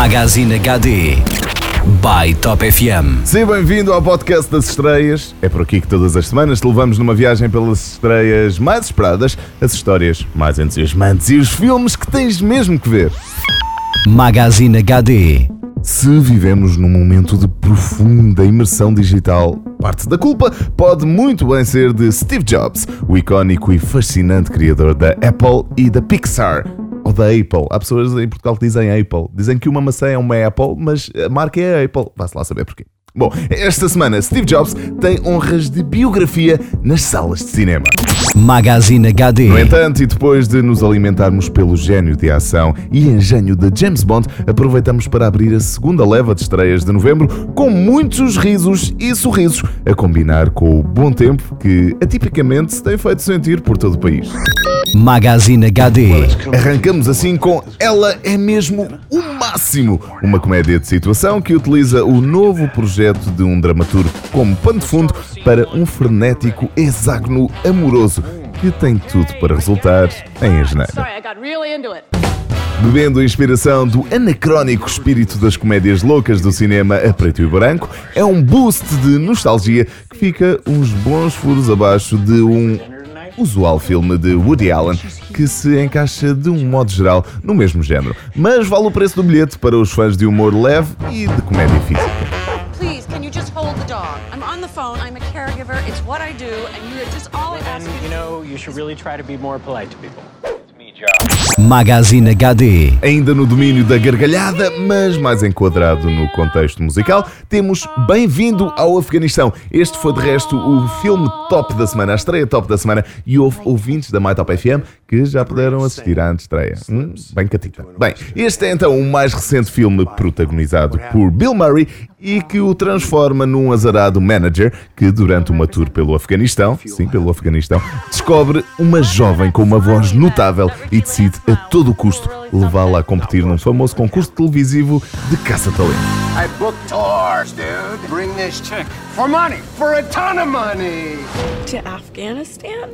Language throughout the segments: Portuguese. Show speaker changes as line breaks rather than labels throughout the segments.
Magazine HD by Top FM.
Seja bem-vindo ao podcast das estreias. É por aqui que todas as semanas te levamos numa viagem pelas estreias mais esperadas, as histórias mais entusiasmantes e os filmes que tens mesmo que ver.
Magazine HD.
Se vivemos num momento de profunda imersão digital, parte da culpa pode muito bem ser de Steve Jobs, o icónico e fascinante criador da Apple e da Pixar. Ou da Apple. Há pessoas em Portugal que dizem Apple. Dizem que uma maçã é uma Apple, mas a marca é a Apple. Vá-se lá saber porquê. Bom, esta semana Steve Jobs tem honras de biografia nas salas de cinema.
Magazine HD.
No entanto, e depois de nos alimentarmos pelo gênio de ação e engenho de James Bond, aproveitamos para abrir a segunda leva de estreias de novembro com muitos risos e sorrisos, a combinar com o bom tempo que atipicamente se tem feito sentir por todo o país.
Magazine HD.
Arrancamos assim com Ela é mesmo o máximo, uma comédia de situação que utiliza o novo projeto de um dramaturgo como pano de fundo para um frenético hexágono amoroso que tem tudo para resultar em asneira.
Sorry, I got really into it.
Bebendo a inspiração do anacrónico espírito das comédias loucas do cinema a preto e branco, é um boost de nostalgia que fica uns bons furos abaixo de um usual filme de Woody Allen que se encaixa de um modo geral no mesmo género, mas vale o preço do bilhete para os fãs de humor leve e de comédia física.
Please, can you just hold the dog? I'm on the phone. I'm a caregiver. It's what I do, and you just all I ask
And
you.
you know, you should really try to be more polite to people. It's me, Joe.
Magazine HD.
Ainda no domínio da gargalhada, mas mais enquadrado no contexto musical, temos Bem-vindo ao Afeganistão. Este foi de resto o filme top da semana, a estreia top da semana, e houve ouvintes da MyTop FM que já puderam assistir à estreia. Hum, bem catita. Bem, este é então o mais recente filme protagonizado por Bill Murray e que o transforma num azarado manager que, durante uma tour pelo Afeganistão, sim, pelo Afeganistão, descobre uma jovem com uma voz notável e decide a todo custo levá-la a competir num famoso concurso televisivo de caça-talento.
I booked tours, dude. Bring this chick for money, for a ton of money.
to Afghanistan?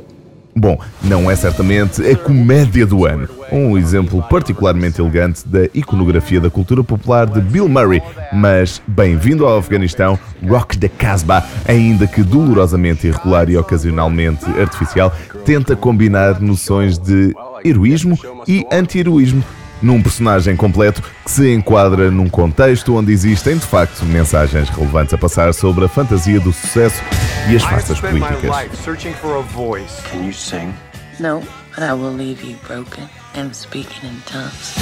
Bom, não é certamente a comédia do ano. Um exemplo particularmente elegante da iconografia da cultura popular de Bill Murray, mas bem-vindo ao Afeganistão, Rock the Casbah, ainda que dolorosamente irregular e ocasionalmente artificial, tenta combinar noções de heroísmo e anti-heroísmo num personagem completo que se enquadra num contexto onde existem de facto mensagens relevantes a passar sobre a fantasia do sucesso e as farsas políticas.
searching for a voice.
Can you sing?
No, but I will leave you broken and speaking in tongues.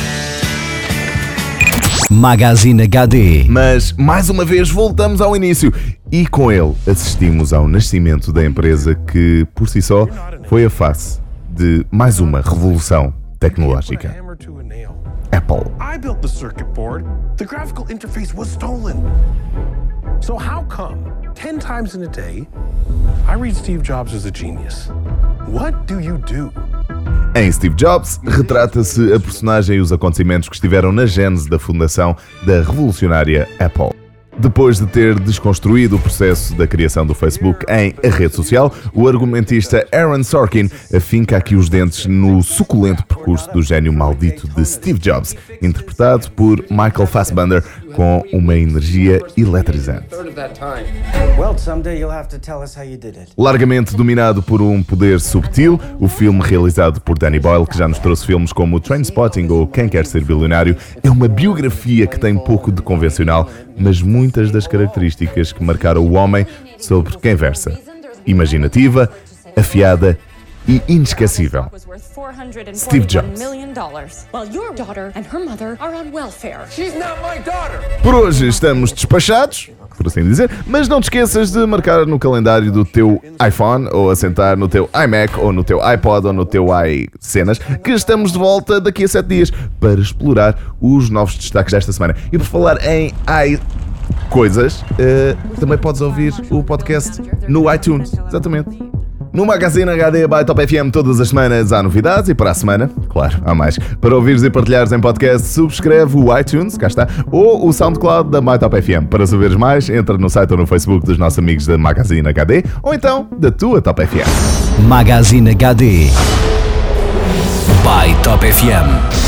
Magazine HD.
Mas, mais uma vez, voltamos ao início e com ele assistimos ao nascimento da empresa que, por si só, foi a face de mais uma revolução tecnológica. Apple.
I built the circuit board. The graphical interface was stolen. So how come 10 times in a day I read Steve Jobs as a genius? What do you do?
Em Steve Jobs, retrata-se a personagem e os acontecimentos que estiveram na gênese da fundação da revolucionária Apple. Depois de ter desconstruído o processo da criação do Facebook em a rede social, o argumentista Aaron Sorkin afinca aqui os dentes no suculento percurso do gênio maldito de Steve Jobs, interpretado por Michael Fassbender com uma energia eletrizante. Largamente dominado por um poder subtil, o filme realizado por Danny Boyle, que já nos trouxe filmes como Trainspotting ou Quem Quer Ser Bilionário, é uma biografia que tem pouco de convencional, mas muitas das características que marcaram o homem sobre quem versa. Imaginativa, afiada e inesquecível.
Was worth 441
Steve Jobs.
million dollars, while your daughter and her mother are on welfare.
She's not my daughter.
Por hoje estamos despachados, por assim dizer, mas não te esqueças de marcar no calendário do teu iPhone ou assentar no teu iMac ou no teu iPod ou no teu iCenas que estamos de volta daqui a 7 dias para explorar os novos destaques desta semana. E por falar em i coisas, eh, também podes ouvir o podcast no iTunes, exatamente. No Magazine HD by Top FM todas as semanas há novidades e para a semana, claro, há mais. Para ouvires e partilhares em podcast, subscreve o iTunes, cá está, ou o SoundCloud da My Top FM. Para saberes mais, entra no site ou no Facebook dos nossos amigos da Magazine HD ou então da tua Top FM.
Magazine HD by Top FM.